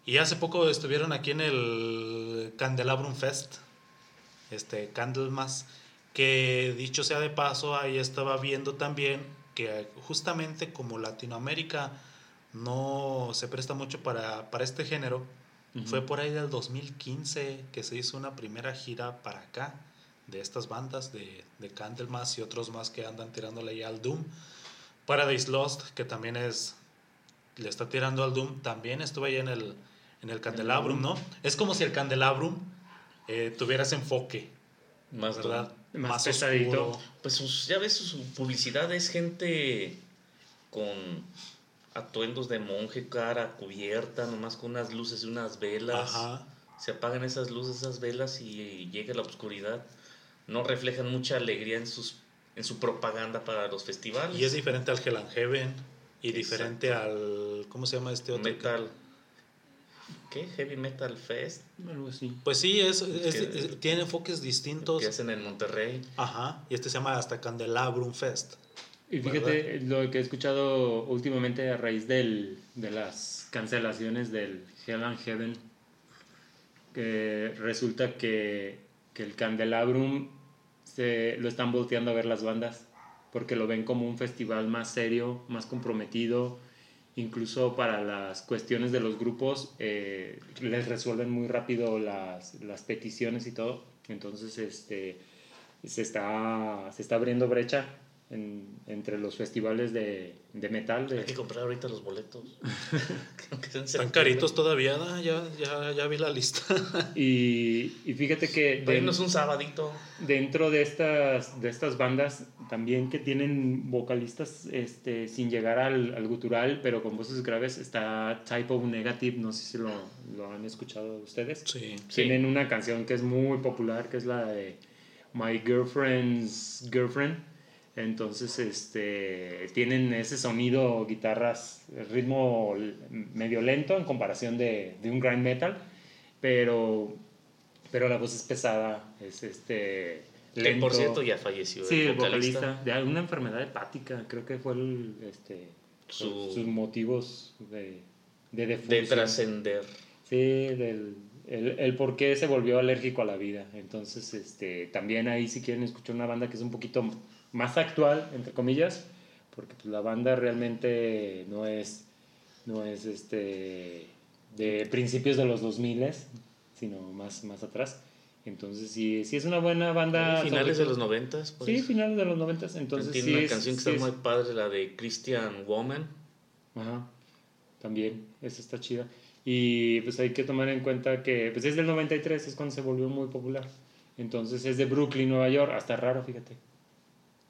Y hace poco estuvieron aquí en el Candelabrum Fest, este Candlemas, que dicho sea de paso, ahí estaba viendo también que justamente como Latinoamérica no se presta mucho para, para este género, fue por ahí del 2015 que se hizo una primera gira para acá de estas bandas de, de Candlemas y otros más que andan tirándole ahí al Doom. Paradise Lost, que también es. Le está tirando al Doom. También estuve ahí en el, en el Candelabrum, ¿no? Es como si el Candelabrum eh, tuviera ese enfoque, Más ¿verdad? Más pesadito. oscuro. Pues ya ves, su publicidad es gente con atuendos de monje, cara cubierta, nomás con unas luces y unas velas. Ajá. Se apagan esas luces, esas velas y llega la oscuridad. No reflejan mucha alegría en, sus, en su propaganda para los festivales. Y es diferente al Hell and Heaven. Y Exacto. diferente al. ¿Cómo se llama este otro? Metal. ¿Qué? Heavy Metal Fest Algo así. Pues sí, es, es- que- es- tiene enfoques distintos. que hacen en Monterrey. Ajá. Y este se llama hasta Candelabrum Fest. Y fíjate lo que he escuchado últimamente a raíz del, de las cancelaciones del Hell and Heaven, que resulta que, que el Candelabrum se, lo están volteando a ver las bandas, porque lo ven como un festival más serio, más comprometido, incluso para las cuestiones de los grupos, eh, les resuelven muy rápido las, las peticiones y todo, entonces este, se, está, se está abriendo brecha en- entre los festivales de, de metal. De, Hay que comprar ahorita los boletos. Están caritos todavía, ¿no? ya, ya, ya vi la lista. y, y fíjate que... Para de- irnos un sabadito. dentro de estas, de estas bandas también que tienen vocalistas este, sin llegar al, al gutural, pero con voces graves, está Type of Negative, no sé si lo, lo han escuchado ustedes. Sí. Tienen una canción que es muy popular, que es la de My Girlfriend's Girlfriend. Entonces, este, tienen ese sonido, guitarras, ritmo medio lento en comparación de, de un grind metal, pero, pero la voz es pesada, es este... Que por lento. cierto ya falleció. Sí, el vocalista, de alguna enfermedad hepática, creo que fue el, este, Su- sus motivos de, de trascender. Sí, del, el, el por qué se volvió alérgico a la vida. Entonces, este, también ahí si quieren escuchar una banda que es un poquito más actual, entre comillas, porque pues, la banda realmente no es, no es este, de principios de los 2000, sino más, más atrás. Entonces, sí, sí es una buena banda. Finales de los noventas. Pues. Sí, finales de los 90. Entonces, Tiene sí una es- canción que sí está es- muy padre, la de Christian Woman. Ajá, también, esa está chida. Y pues hay que tomar en cuenta que pues es del 93, es cuando se volvió muy popular. Entonces es de Brooklyn, Nueva York, hasta raro, fíjate.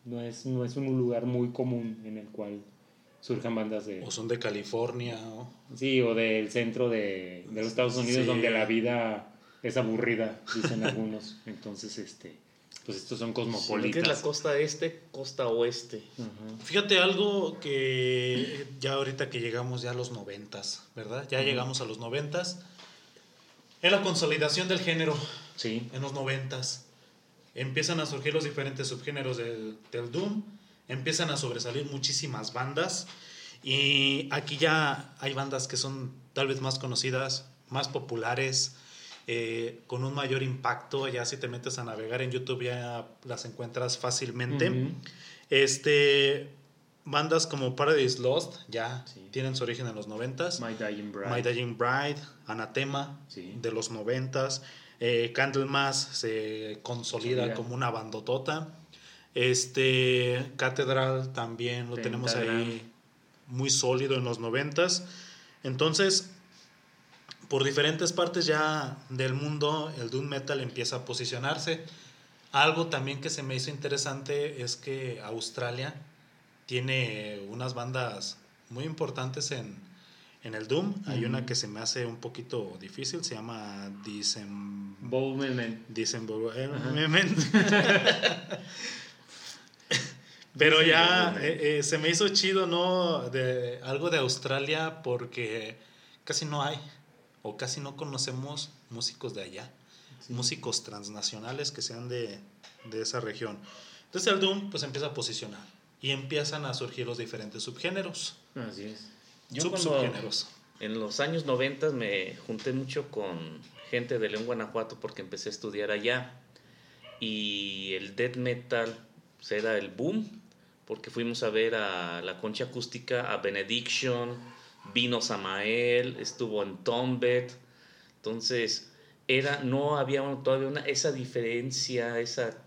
No es, no es un lugar muy común en el cual surjan bandas de... O son de California. ¿no? Sí, o del centro de, de los Estados Unidos Sí. donde la vida es aburrida, dicen algunos. Entonces, este, pues estos son ¿Qué es la cosmopolitas. costa este, costa oeste? Fíjate algo que ya ahorita que llegamos ya a los noventas, ¿verdad? Ya llegamos a los noventas. Es la consolidación del género Sí, en los noventas. Empiezan a surgir los diferentes subgéneros del, del Doom. Empiezan a sobresalir muchísimas bandas. Y aquí ya hay bandas que son tal vez más conocidas, más populares, eh, con un mayor impacto. Ya si te metes a navegar en YouTube ya las encuentras fácilmente. Este, bandas como Paradise Lost ya Sí. tienen su origen en los noventas. My Dying Bride. My Dying Bride, Anatema Sí. de los noventas. Eh, Candlemas se consolida como una bandotota. Este, Catedral también lo tenemos ahí muy sólido en los noventas. Entonces, por diferentes partes ya del mundo, el Doom Metal empieza a posicionarse. Algo también que se me hizo interesante es que Australia tiene unas bandas muy importantes en, en el Doom. Hay una que se me hace un poquito difícil, se llama Disem... Bold Movement. Disembowelment. Pero ya eh, eh, se me hizo chido, ¿no? De algo de Australia porque casi no hay o casi no conocemos músicos de allá, músicos transnacionales que sean de, de esa región. Entonces el Doom pues empieza a posicionar y empiezan a surgir los diferentes subgéneros, Así es. Yo cuando-. En los años 90 me junté mucho con gente de León, Guanajuato, porque empecé a estudiar allá. Y el death metal pues, era el boom, porque fuimos a ver a la concha acústica, a Benediction, vino Samael, estuvo en Tombet. Entonces, era, no había todavía una, esa diferencia, esa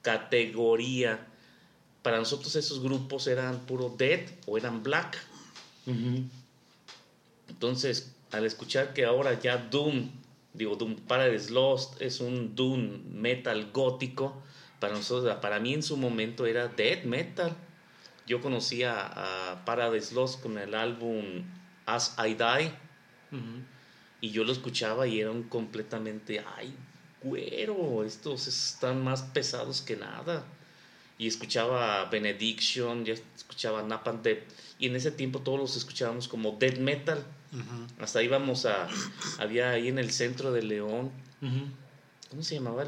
categoría. Para nosotros esos grupos eran puro death o eran black. Entonces, al escuchar que ahora ya Doom, digo, Doom Paradise Lost es un Doom metal gótico, para nosotros, para mí en su momento era death metal. Yo conocía a Paradise Lost con el álbum As I Die y yo lo escuchaba y eran completamente, ay, güero, estos están más pesados que nada. Y escuchaba Benediction, ya escuchaba Napalm Death, y en ese tiempo todos los escuchábamos como death metal. Ujú. Hasta íbamos a, había ahí en el centro de León. ¿cómo se llamaba?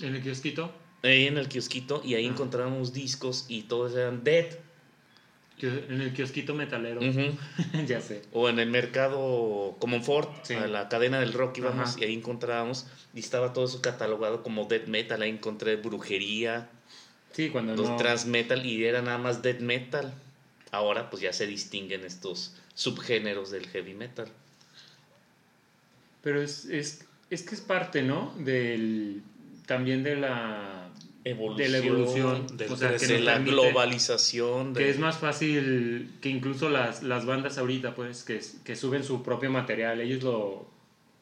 ¿En el kiosquito? Ahí en el kiosquito, y ahí encontrábamos discos y todos eran death. En el kiosquito metalero. Ya sé. O en el mercado Comonfort, Sí. a la cadena del rock íbamos Ajá. y ahí encontrábamos y estaba todo eso catalogado como death metal. Ahí encontré brujería, Sí, cuando los no... trans metal y era nada más death metal. Ahora pues ya se distinguen estos subgéneros del heavy metal. Pero es, es, es que es parte, ¿no? Del, también de la Evolución, de la evolución. o sea, que de la permite- globalización. de- Que es más fácil que incluso las, las bandas ahorita, pues, que, que suben su propio material. Ellos lo,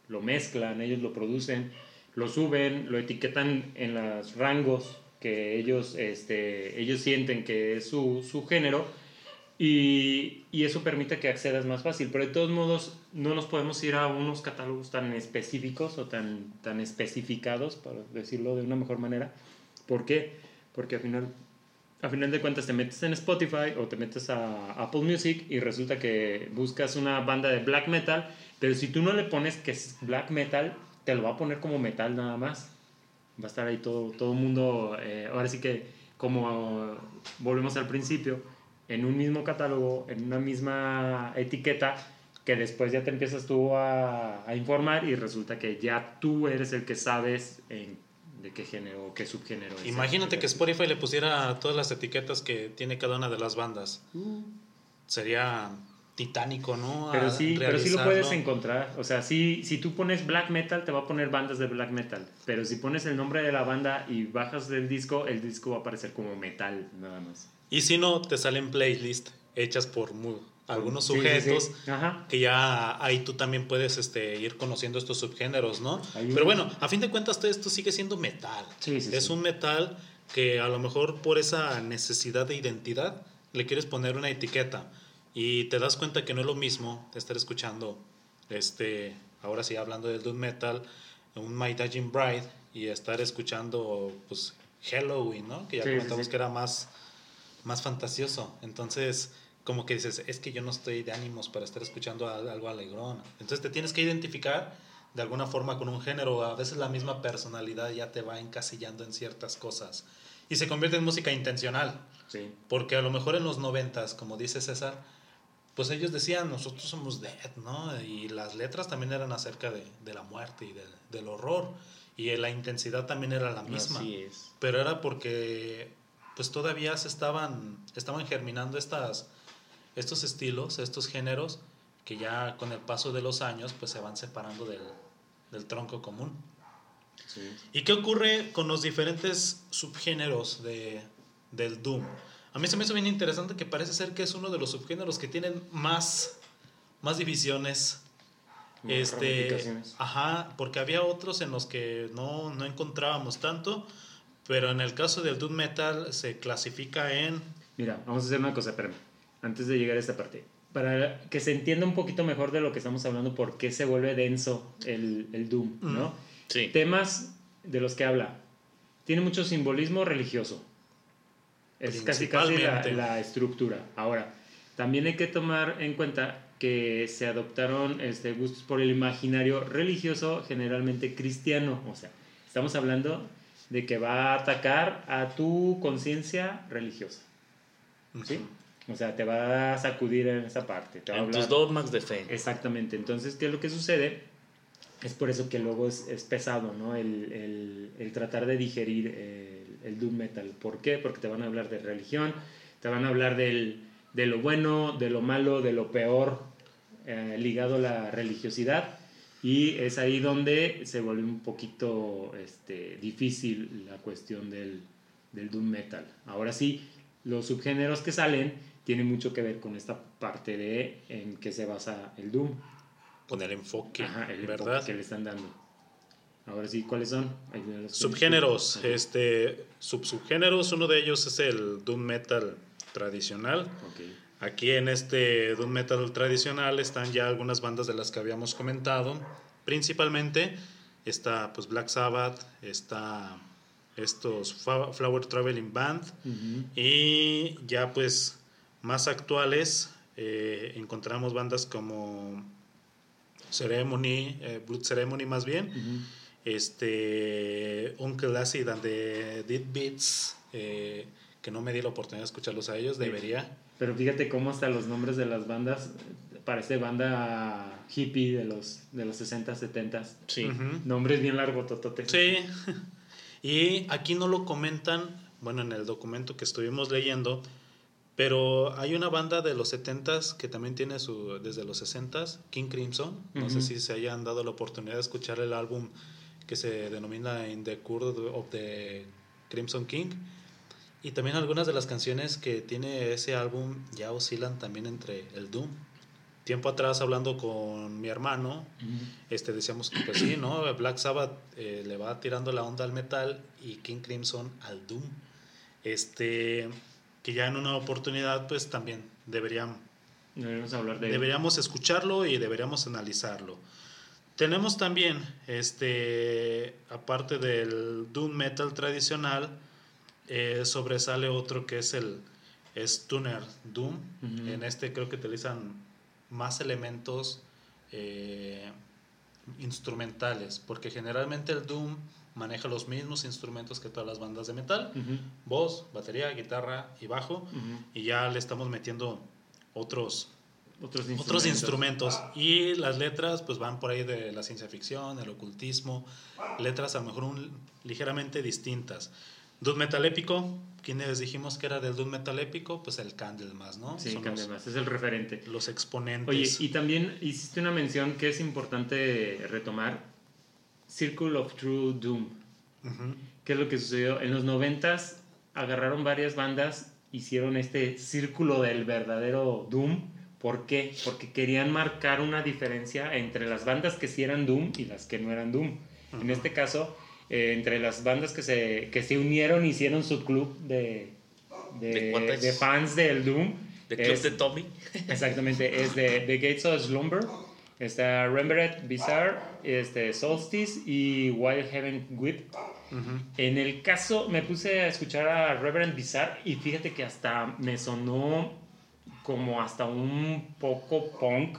lo mezclan, ellos lo producen, lo suben, lo etiquetan en los rangos que ellos, este, ellos sienten que es su, su género y, y eso permite que accedas más fácil. Pero de todos modos, no nos podemos ir a unos catálogos tan específicos o tan, tan especificados, para decirlo de una mejor manera. ¿Por qué? Porque al final, a final de cuentas te metes en Spotify o te metes a Apple Music y resulta que buscas una banda de black metal, pero si tú no le pones que es black metal, te lo va a poner como metal nada más. Va a estar ahí todo todo mundo, eh, ahora sí que como volvemos al principio, en un mismo catálogo, en una misma etiqueta, que después ya te empiezas tú a, a informar y resulta que ya tú eres el que sabes en- de qué género o qué subgénero es. Imagínate que Spotify le pusiera todas las etiquetas que tiene cada una de las bandas. Uh. Sería titánico, ¿no? A Pero sí, pero sí lo puedes encontrar. O sea, sí, si tú pones black metal, te va a poner bandas de black metal. Pero si pones el nombre de la banda y bajas del disco, el disco va a aparecer como metal, nada más. Y si no, te salen playlists hechas por mu- algunos Sí, sí, sí. sujetos Ajá. que ya ahí tú también puedes este, ir conociendo estos subgéneros, ¿no? Pero bueno, a fin de cuentas todo esto sigue siendo metal. Sí, sí, es sí. un metal que a lo mejor por esa necesidad de identidad le quieres poner una etiqueta y te das cuenta que no es lo mismo estar escuchando, este, ahora sí hablando del doom metal, un My Dying Bride y estar escuchando pues Halloween, ¿no? Que ya Sí, comentamos sí. que era más más fantasioso. Entonces, como que dices, es que yo no estoy de ánimos para estar escuchando al- algo alegrón. Entonces, te tienes que identificar de alguna forma con un género. A veces la misma personalidad ya te va encasillando en ciertas cosas. Y se convierte en música intencional. Sí. Porque a lo mejor en los noventas, como dice César, pues ellos decían, nosotros somos dead, ¿no? Y las letras también eran acerca de, de la muerte y del, del horror. Y la intensidad también era la misma Así es. pero era porque pues todavía se estaban estaban germinando estas estos estilos estos géneros que ya con el paso de los años pues se van separando del, del tronco común Sí. y qué ocurre con los diferentes subgéneros de, del doom a mí se me hizo bien interesante que parece ser que es uno de los subgéneros que tienen más más divisiones Más este ajá porque había otros en los que no, no encontrábamos tanto pero en el caso del doom metal se clasifica en Mira, vamos a hacer una cosa, espérame, antes de llegar a esta parte. Para que se entienda un poquito mejor de lo que estamos hablando, por qué se vuelve denso el, el Doom, ¿no? Sí. Temas de los que habla. Tiene mucho simbolismo religioso. Es casi casi la, la estructura. Ahora, también hay que tomar en cuenta que se adoptaron este, gustos por el imaginario religioso, generalmente cristiano. O sea, estamos hablando de que va a atacar a tu conciencia religiosa. ¿sí? O sea, te va a sacudir en esa parte. Te va a En tus dogmas de fe. Exactamente. Entonces, ¿qué es lo que sucede? Es por eso que luego es, es pesado, ¿no? El, el- tratar de digerir el, doom metal. ¿Por qué? Porque te van a hablar de religión, te van a hablar del, de lo bueno, de lo malo, de lo peor, eh, ligado a la religiosidad. Y es ahí donde se vuelve un poquito este, difícil la cuestión del, del doom metal. Ahora sí, los subgéneros que salen tienen mucho que ver con esta parte de en qué se basa el doom. Con el enfoque Ajá, el enfoque verdad que le están dando. Ahora sí, ¿cuáles son? Subgéneros este subsubgéneros uno de ellos es el doom metal tradicional. Aquí en este doom metal tradicional están ya algunas bandas de las que habíamos comentado. Principalmente está pues Black Sabbath, está estos Flower Traveling Band y ya pues más actuales eh, encontramos bandas como Ceremony, eh, Blood Ceremony más bien, Ujú. este Uncle Acid and the Dead Beats, eh, que no me di la oportunidad de escucharlos a ellos, debería. Pero fíjate cómo hasta los nombres de las bandas parece banda hippie de los, de los 60, 70. Sí. Ujú. Nombres bien largo, tototes. Sí. Y aquí no lo comentan, bueno, en el documento que estuvimos leyendo, pero hay una banda de los 70s que también tiene su desde los 60s, King Crimson. No sé Ujú. si se hayan dado la oportunidad de escuchar el álbum que se denomina In the Curve of the Crimson King. Y también algunas de las canciones que tiene ese álbum ya oscilan también entre el Doom. Tiempo atrás hablando con mi hermano, este decíamos que pues sí, ¿no? Black Sabbath eh, le va tirando la onda al metal y King Crimson al Doom. Este que ya en una oportunidad pues también deberían Deberíamos hablar de deberíamos escucharlo y deberíamos analizarlo. Tenemos también, este, aparte del Doom Metal tradicional, eh, sobresale otro que es el Stoner Doom. En este creo que utilizan más elementos eh, instrumentales, porque generalmente el Doom maneja los mismos instrumentos que todas las bandas de metal, voz, batería, guitarra y bajo, y ya le estamos metiendo otros Otros instrumentos. otros instrumentos y las letras pues van por ahí de la ciencia ficción, el ocultismo, letras a lo mejor un- ligeramente distintas. Doom metal épico, ¿quiénes dijimos que era del Doom metal épico? Pues el Candlemas, ¿no? Sí, Son cambia los, más, es el referente. los exponentes. Oye, y también hiciste una mención que es importante retomar, Circle of True Doom. Ujú. ¿Qué es lo que sucedió? En los noventas agarraron varias bandas, hicieron este círculo del verdadero Doom. ¿Por qué? Porque querían marcar una diferencia entre las bandas que sí eran Doom y las que no eran Doom. En este caso, eh, entre las bandas que se, que se unieron, hicieron su club de, de, De cuates. de fans del Doom. De Club Es- de Tommy. Exactamente, es de The Gates of Slumber, está Rembrandt Bizarre, este, Solstice y Wild Heaven Whip. En el caso, me puse a escuchar a Reverend Bizarre y fíjate que hasta me sonó como hasta un poco punk,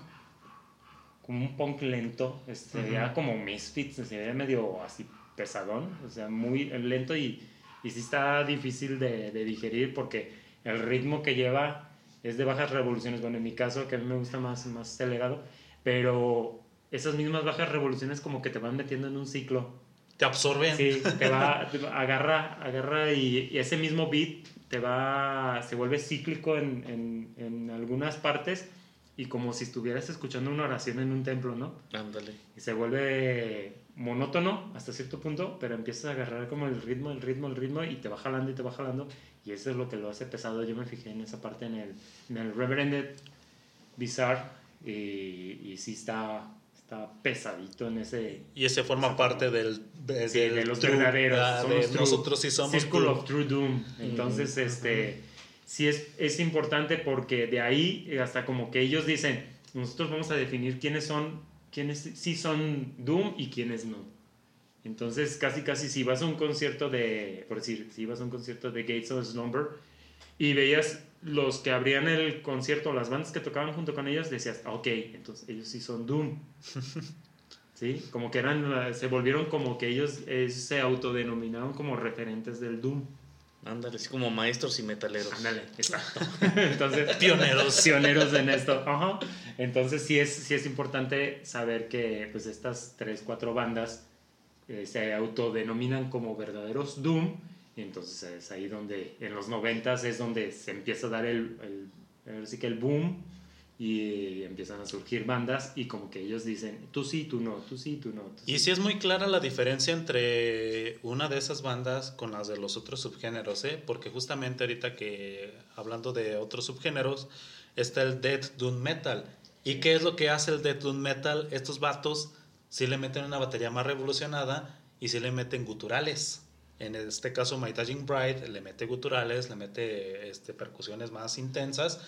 como un punk lento, este, ya como Misfits, se veía medio así pesadón, o sea, muy lento y, y sí está difícil de, de digerir porque el ritmo que lleva es de bajas revoluciones, bueno, en mi caso, que a mí me gusta más, más acelerado, pero esas mismas bajas revoluciones como que te van metiendo en un ciclo Te absorben. Sí, te va, te va- agarra, agarra y, y ese mismo beat te va, se vuelve cíclico en, en, en algunas partes y como si estuvieras escuchando una oración en un templo, ¿no? Ándale. Y se vuelve monótono hasta cierto punto, pero empiezas a agarrar como el ritmo, el ritmo, el ritmo y te va jalando y te va jalando y eso es lo que lo hace pesado. Yo me fijé en esa parte en el, en el Reverended Bizarre y, y sí está, está pesadito en ese, Y ese forma parte del, de, Sí, del de los true, verdaderos. ah, son de true. nosotros sí somos Circle of True Doom. Entonces, este, sí es, es importante porque de ahí hasta como que ellos dicen, nosotros vamos a definir quiénes son, quiénes sí son Doom y quiénes no. Entonces, casi, casi, si vas a un concierto de, por decir, si vas a un concierto de Gates of Slumber y veías los que abrían el concierto, las bandas que tocaban junto con ellos, decías, "Ah, ok, entonces ellos sí son Doom. ¿Sí? Como que eran, se volvieron como que ellos eh, se autodenominaron como referentes del Doom. Ándale, así como maestros y metaleros. Ándale, exacto. Entonces, Pioneros. Pioneros en esto. Ajá. Entonces, sí es, sí es importante saber que pues, estas tres, cuatro bandas eh, se autodenominan como verdaderos Doom. Y entonces es ahí donde, en los noventas, es donde se empieza a dar el, el, sí que el boom y empiezan a surgir bandas y como que ellos dicen, tú sí, tú no, tú sí, tú no. tú Y sí". sí es muy clara la diferencia entre una de esas bandas con las de los otros subgéneros, ¿eh? Porque justamente ahorita que hablando de otros subgéneros está el Death Doom Metal. ¿Y qué es lo que hace el Death Doom Metal? Estos vatos sí le meten una batería más revolucionada y sí le meten guturales. En este caso, My Dying Bride le mete guturales, le mete este, percusiones más intensas,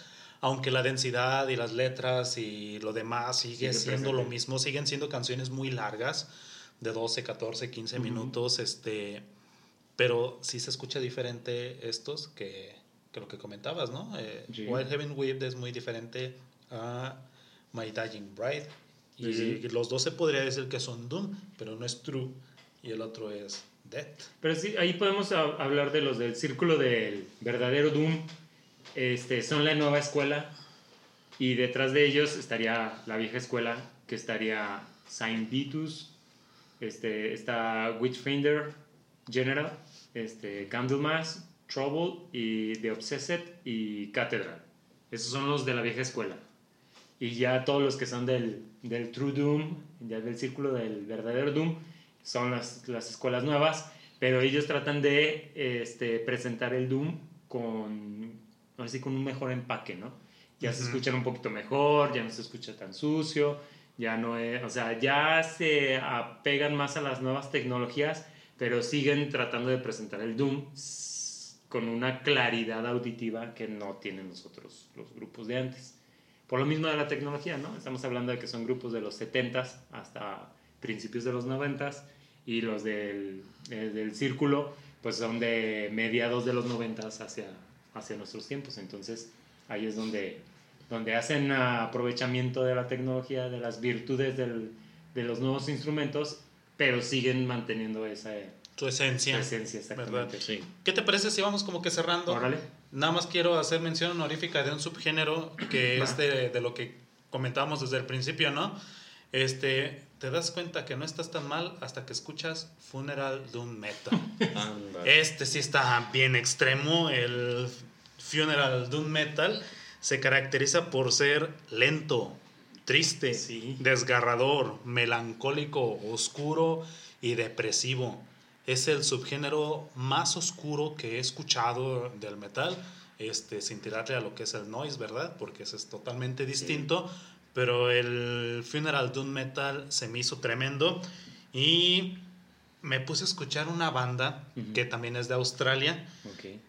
aunque la densidad y las letras y lo demás sigue Sigue siendo lo mismo, siguen siendo canciones muy largas, de 12, 14, 15 minutos, este, pero sí se escucha diferente estos que, que lo que comentabas, ¿no? Eh, Sí. Wild Heaven Whipped es muy diferente a My Dying Bride. Y sí. los dos se podría decir que son Doom, pero no es True. Y el otro es Pero sí, ahí podemos ha- hablar de los del círculo del verdadero Doom, este, son la nueva escuela y detrás de ellos estaría la vieja escuela que estaría Saint Vitus, este, está Witchfinder General, este, Candlemas, Trouble y The Obsessed y Cathedral. Esos son los de la vieja escuela. Y ya todos los que son del, del True Doom, ya del círculo del verdadero Doom, son las, las escuelas nuevas, pero ellos tratan de este, presentar el Doom con, así, con un mejor empaque, ¿no? Ya se escuchan un poquito mejor, ya no se escucha tan sucio, ya no es, o sea, ya se apegan más a las nuevas tecnologías, pero siguen tratando de presentar el Doom con una claridad auditiva que no tienen los otros, los grupos de antes. Por lo mismo de la tecnología, ¿no? Estamos hablando de que son grupos de los 70s hasta principios de los 90s y los del, eh, del círculo pues son de mediados de los 90s hacia, hacia nuestros tiempos. Entonces ahí es donde, donde hacen aprovechamiento de la tecnología, de las virtudes del- de los nuevos instrumentos, pero siguen manteniendo esa Tu esencia. esa esencia exactamente. Sí. ¿Qué te parece si vamos como que cerrando? Órale. Nada más quiero hacer mención honorífica de un subgénero que es de, de lo que comentábamos desde el principio, ¿no? Este, te das cuenta que no estás tan mal hasta que escuchas Funeral Doom Metal. Este sí está bien extremo. El Funeral Doom Metal se caracteriza por ser lento, triste, Sí. desgarrador, melancólico, oscuro y depresivo. Es el subgénero más oscuro que he escuchado del metal, este, sin tirarle a lo que es el noise, ¿verdad? Porque ese es totalmente distinto. Pero el Funeral Doom Metal se me hizo tremendo. Y me puse a escuchar una banda que también es de Australia,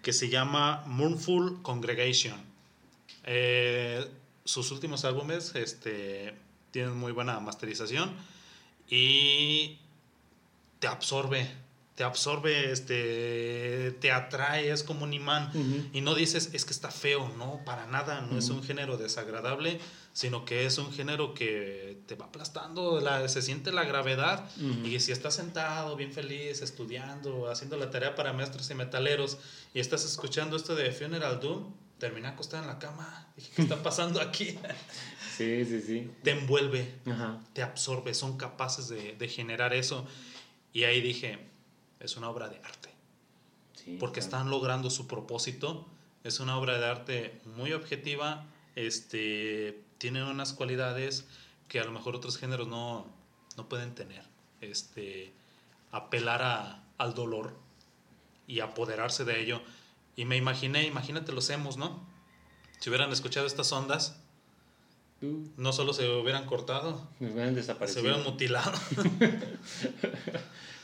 que se llama Mournful Congregation. Eh, sus últimos álbumes este, tienen muy buena masterización y te absorbe, te absorbe, este, te atrae, es como un imán. Y no dices, es que está feo, no, para nada, no es un género desagradable, sino que es un género que te va aplastando, la- se siente la gravedad. Y si estás sentado, bien feliz, estudiando, haciendo la tarea para maestros y metaleros, y estás escuchando esto de Funeral Doom, terminé acostado en la cama. Dije, ¿qué está pasando aquí? Sí, sí, sí. te envuelve, te absorbe, son capaces de, de generar eso. Y ahí dije, es una obra de arte, Sí, porque claro. están logrando su propósito. Es una obra de arte muy objetiva, este, tiene unas cualidades que a lo mejor otros géneros no, no pueden tener. Este, apelar a- al dolor y apoderarse de ello. Y me imaginé, imagínate los hemos, ¿no? Si hubieran escuchado estas ondas, No solo se hubieran cortado, nos hubieran se desaparecido. hubieran mutilado.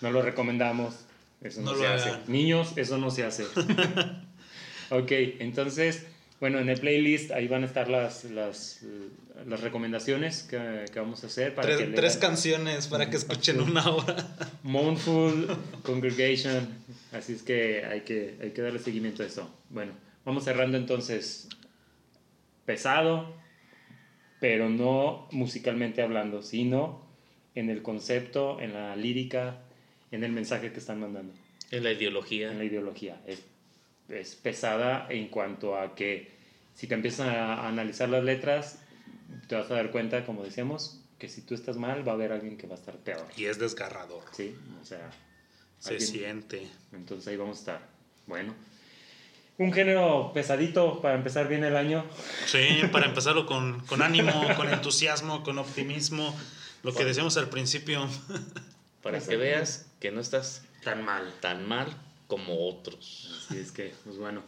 No lo recomendamos. Eso no, No se hace. hagan. Niños, eso no se hace. ok, entonces, bueno, en el playlist ahí van a estar las, las, eh, las recomendaciones que, que vamos a hacer para que tres, tres canciones para que escuchen una hora. Mournful Congregation. Así es que hay, que hay que darle seguimiento a eso. Bueno, vamos cerrando entonces. Pesado, pero no musicalmente hablando, sino en el concepto, en la lírica, en el mensaje que están mandando, En la ideología. en la ideología. Es, es pesada en cuanto a que si te empiezas a analizar las letras, te vas a dar cuenta, como decíamos, que si tú estás mal, va a haber alguien que va a estar peor. Y es desgarrador. Sí, o sea, Se alguien- siente. entonces ahí vamos a estar. Bueno, un género pesadito para empezar bien el año. Sí, para empezarlo con, con ánimo, con entusiasmo, con optimismo. Lo que decíamos al principio. Para que veas que no estás Tan mal. tan mal como otros. Así es que, pues bueno,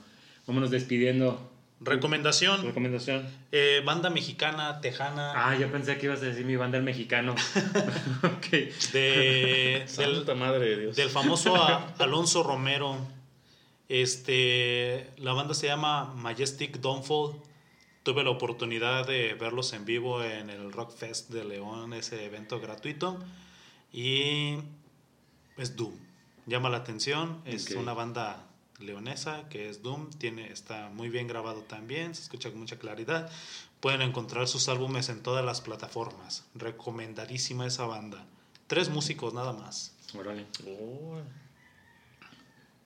vámonos despidiendo. Recomendación. Recomendación. eh, banda mexicana, tejana. Ah, yo pensé que ibas a decir mi banda el mexicano. ok. De, del, madre de Dios. del famoso a- Alonso Romero. Este, la banda se llama Majestic Downfall. Tuve la oportunidad de verlos en vivo en el Rock Fest de León, ese evento gratuito. Y es Doom. Llama la atención. Es una banda leonesa que es Doom. Tiene, está muy bien grabado también. Se escucha con mucha claridad. Pueden encontrar sus álbumes en todas las plataformas. Recomendadísima esa banda. Tres músicos nada más. Órale. Oh,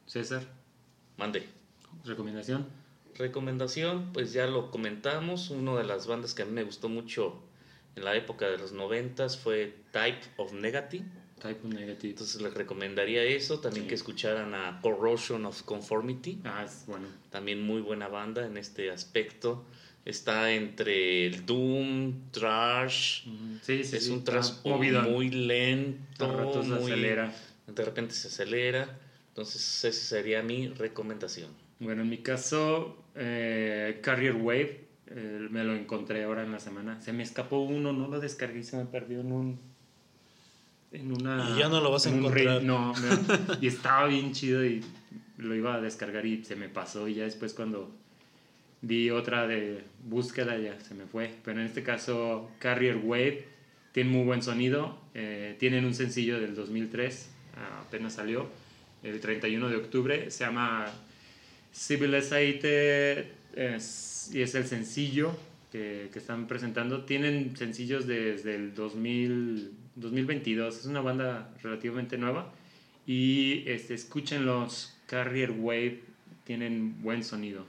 César, mande. recomendación. recomendación, pues ya lo comentamos. Una de las bandas que a mí me gustó mucho en la época de los noventas fue Type of Negative. Type of Negative. Entonces les recomendaría eso. También que escucharan a Corrosion of Conformity. Ah, es bueno. También muy buena banda en este aspecto. Está entre el Doom, Trash. Sí, sí, es un trash movido. muy lento. Se acelera. De repente se acelera. Entonces esa sería mi recomendación. Bueno, en mi caso, eh, Carrier Wave, eh, me lo encontré ahora en la semana. Se me escapó uno, no lo descargué y se me perdió en un... En una, Y ya no lo vas a en un encontrar. ring. No, me- y estaba bien chido y lo iba a descargar y se me pasó y ya después cuando vi otra de búsqueda ya se me fue. Pero en este caso, Carrier Wave tiene muy buen sonido. eh, tienen un sencillo del 2003, ah, apenas salió, el 31 de octubre. Se llama Civilized es, y es el sencillo que, que están presentando. Tienen sencillos desde el 2000, 2022. Es una banda relativamente nueva. Y este, escuchen los Carrier Wave, tienen buen sonido.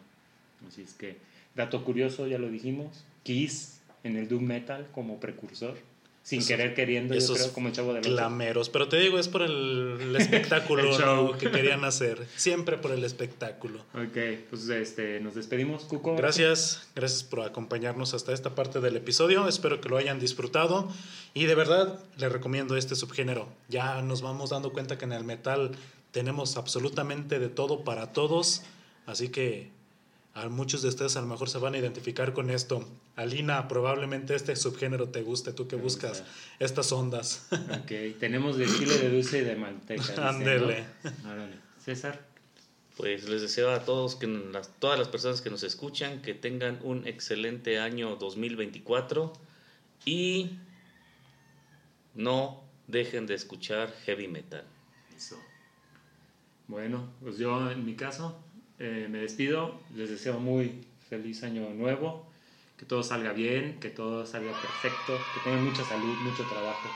Así es que, dato curioso, ya lo dijimos. Kiss en el Doom Metal como precursor. Sin querer queriendo, yo esos creo, como el chavo Ocho. Clameros. Pero te digo, es por el, el espectáculo El. ¿no? que querían hacer. Siempre por el espectáculo. Ok, pues este, nos despedimos, Cuco. Gracias, gracias por acompañarnos hasta esta parte del episodio. Espero que lo hayan disfrutado y de verdad les recomiendo este subgénero. Ya nos vamos dando cuenta que en el metal tenemos absolutamente de todo para todos, así que a muchos de ustedes a lo mejor se van a identificar con esto. Alina, probablemente este subgénero te guste, tú que buscas estas ondas. Ok, tenemos de chile de dulce y de manteca. Ándele. César. Pues les deseo a todos, que las, todas las personas que nos escuchan, que tengan un excelente año 2024 y no dejen de escuchar heavy metal. Eso. Bueno, pues yo en mi caso eh, me despido. Les deseo muy feliz año nuevo. Que todo salga bien, que todo salga perfecto, que tengan mucha salud, mucho trabajo.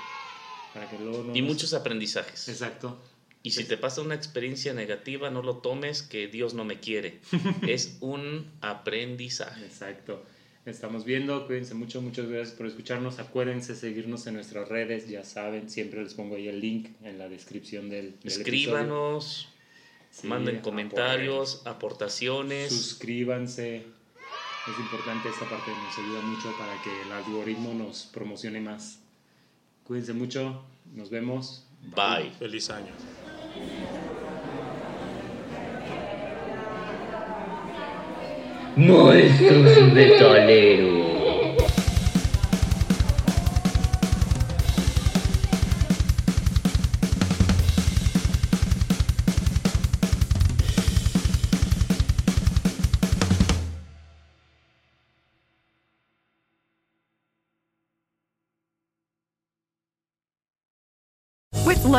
Para que luego no Y nos- muchos aprendizajes. Exacto. Y si te pasa una experiencia negativa, no lo tomes que Dios no me quiere. es un aprendizaje. Exacto. Estamos viendo, cuídense mucho, muchas gracias por escucharnos. Acuérdense seguirnos en nuestras redes, ya saben, siempre les pongo ahí el link en la descripción del, del Escríbanos, Sí, manden apoyen. comentarios, aportaciones. Suscríbanse. Es importante esta parte, nos ayuda mucho para que el algoritmo nos promocione más. Cuídense mucho, nos vemos. Bye. Feliz año. Monstruos metaleros. With